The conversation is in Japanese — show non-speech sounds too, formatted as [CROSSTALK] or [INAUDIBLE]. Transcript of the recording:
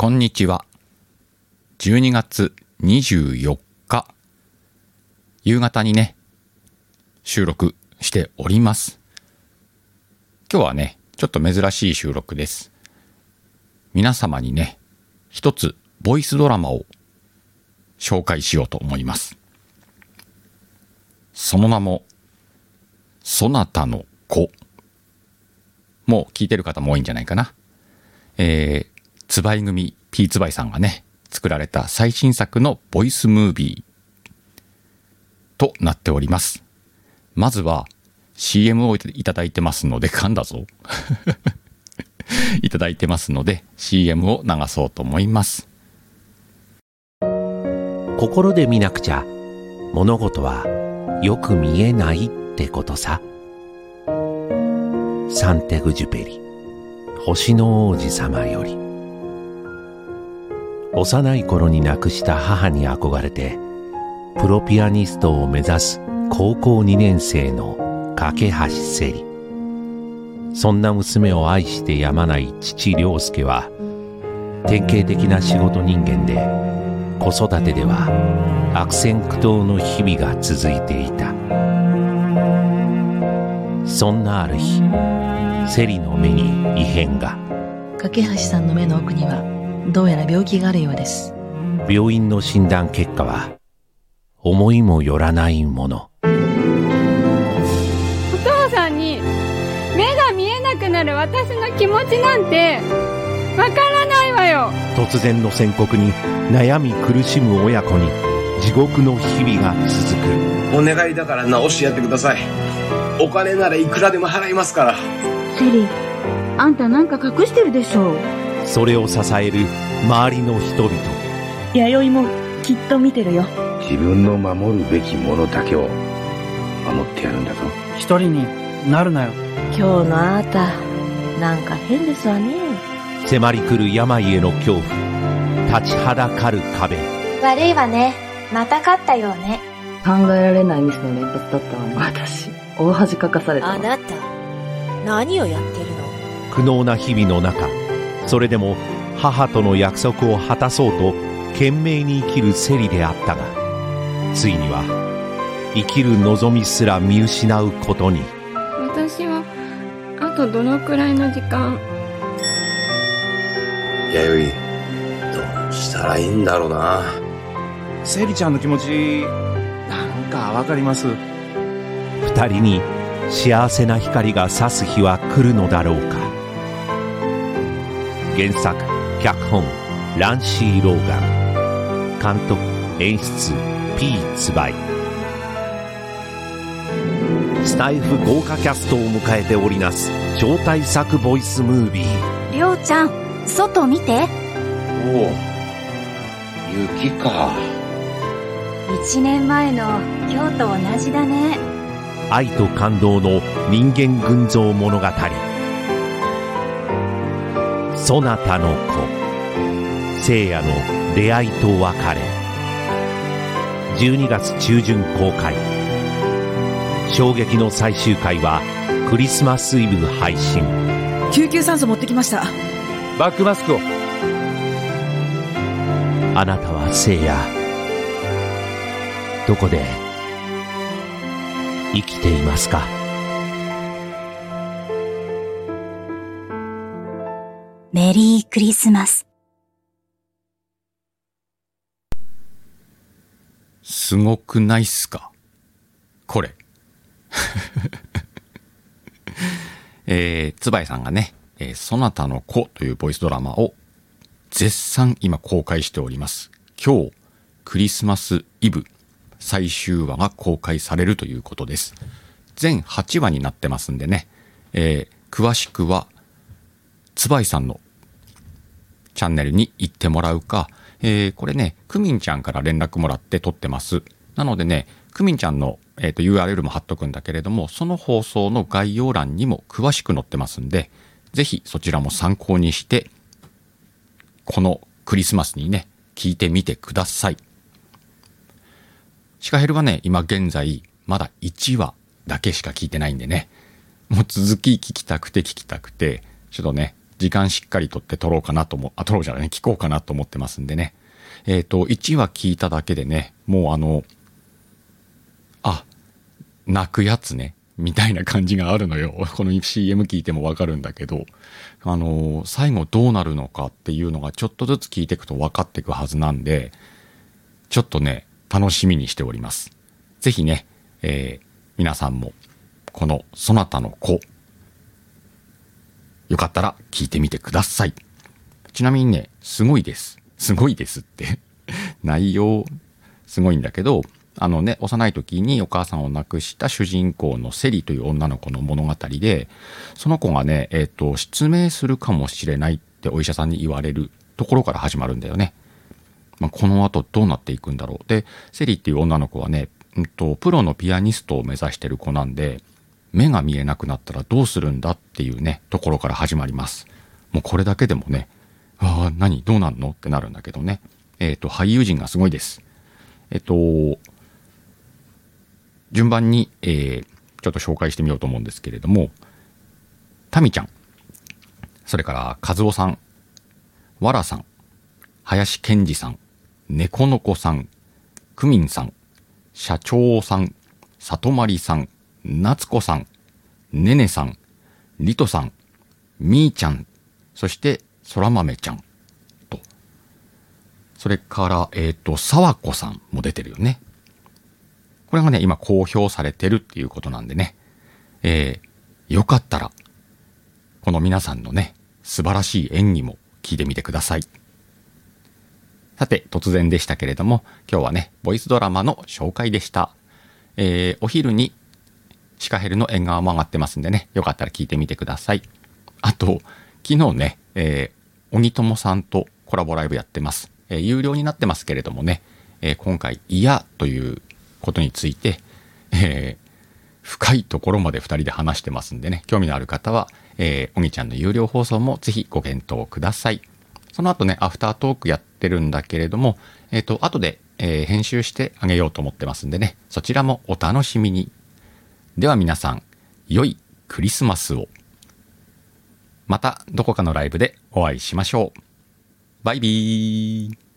こんにちは。12月24日、夕方にね、収録しております。今日はね、ちょっと珍しい収録です。皆様にね、一つ、ボイスドラマを紹介しようと思います。その名も、そなたの子。もう聞いてる方も多いんじゃないかな。えー、つばい組 P つばいさんがね、作られた最新作のボイスムービーとなっております。まずは CM をいただいてますので、噛んだぞ。[LAUGHS] いただいてますので CM を流そうと思います。心で見なくちゃ物事はよく見えないってことさサンテグジュペリ星の王子様より幼い頃に亡くした母に憧れてプロピアニストを目指す高校2年生の架橋セリそんな娘を愛してやまない父良介は典型的な仕事人間で子育てでは悪戦苦闘の日々が続いていた。そんなある日セリの目に異変が。架橋さんの目の奥にはどうやら病気があるようです。病院の診断結果は思いもよらないもの。お父さんに目が見えなくなる私の気持ちなんてわからないわよ。突然の宣告に悩み苦しむ親子に地獄の日々が続く。お願いだから直してやってください。お金ならいくらでも払いますから。セリあんたなんか隠してるでしょそれを支える周りの人々。弥生もきっと見てるよ。自分の守るべきものだけを守ってやるんだぞ。一人になるなよ。今日のあなたなんか変ですわね。迫り来る病への恐怖。立ちはだかる壁。悪いわね。また勝ったようね。考えられないミスの連発だったわ。ね私。大恥かかされたあなた何をやってるの？苦悩な日々の中それでも母との約束を果たそうと懸命に生きるセリであったがついには生きる望みすら見失うことに。私はあとどのくらいの時間？弥生どうしたらいいんだろうな。セリちゃんの気持ちなんかわかります？二人に幸せな光が差す日は来るのだろうか原作脚本ランシー・ローガン。監督演出 P ツバイ。スタイフ豪華キャストを迎えております超大作ボイスムービー。りょうちゃん外見て。おお雪か。1年前の今日と同じだね。愛と感動の人間群像物語そなたの子。聖夜の出会いと別れ。12月中旬公開。衝撃の最終回はクリスマスイブ配信。救急酸素持ってきました。バックマスクを。あなたは聖夜どこで生きていますか？メリークリスマスすごくないっすか？これ。[LAUGHS] えー、つばいさんがね、えー、そなたの子というボイスドラマを絶賛今公開しております。今日、クリスマスイブ最終話が公開されるということです。全8話になってますんでね、えー、詳しくは、つばいさんのチャンネルに行ってもらうか、えー、これね、クミンちゃんから連絡もらって撮ってます。なのでね、クミンちゃんの、えー、と URL も貼っとくんだけれども、その放送の概要欄にも詳しく載ってますんで、ぜひそちらも参考にして、このクリスマスにね、聞いてみてください。シカヘルはね、今現在、まだ1話だけしか聞いてないんでね、もう続き聞きたくて聞きたくて、ちょっとね、時間しっかりとって撮ろうかなと思、あ、撮ろうじゃないね、聞こうかなと思ってますんでね。えっ、と、1話聞いただけでね、もうあの、あ、泣くやつね、みたいな感じがあるのよ。[LAUGHS] この CM 聞いてもわかるんだけど、あの、最後どうなるのかっていうのがちょっとずつ聞いていくと分かっていくはずなんで、ちょっとね、楽しみにしております。ぜひね、えー、皆さんも、このそなたの子、かったら聞いてみてください。ちなみにね、すごいです。すごいですって [LAUGHS] 内容、すごいんだけど、あのね、幼い時にお母さんを亡くした主人公のセリという女の子の物語で、その子がね、えっ、と、失明するかもしれないってお医者さんに言われるところから始まるんだよね。まあ、この後どうなっていくんだろう。で、セリっていう女の子はね、うんと、プロのピアニストを目指してる子なんで、目が見えなくなったらどうするんだっていうね、ところから始まります。もうこれだけでもね、ああ、何どうなんの？ってなるんだけどね。えっ、と、俳優陣がすごいです。えっ、と、順番に、えーちょっと紹介してみようと思うんですけれども、タミちゃん、それから和夫さん、わらさん、林健二さん、猫の子さん、クミンさん、社長さん、里まりさん、夏子さん、ねねさん、りとさん、みーちゃん、そして、そら豆ちゃん、と。それから、えっ、と、さわこさんも出てるよね。これがね、今公表されてるっていうことなんでね。えー、よかったら、この皆さんのね、素晴らしい演技も聞いてみてください。さて、突然でしたけれども、今日はね、ボイスドラマの紹介でした。えー、お昼にシカヘルの縁側も上がってますんでね、よかったら聞いてみてください。あと、昨日ね、えー、鬼友さんとコラボライブやってます。えー有料になってますけれどもね、えー今回、嫌ということについて、えー深いところまで2人で話してますんでね、興味のある方は、えー、おぎちゃんの有料放送もぜひご検討ください。その後ね、アフタートークやってるんだけれども、えっ、と、後で、えー編集してあげようと思ってますんでね、そちらもお楽しみに。では皆さん、良いクリスマスを。またどこかのライブでお会いしましょう。バイビー。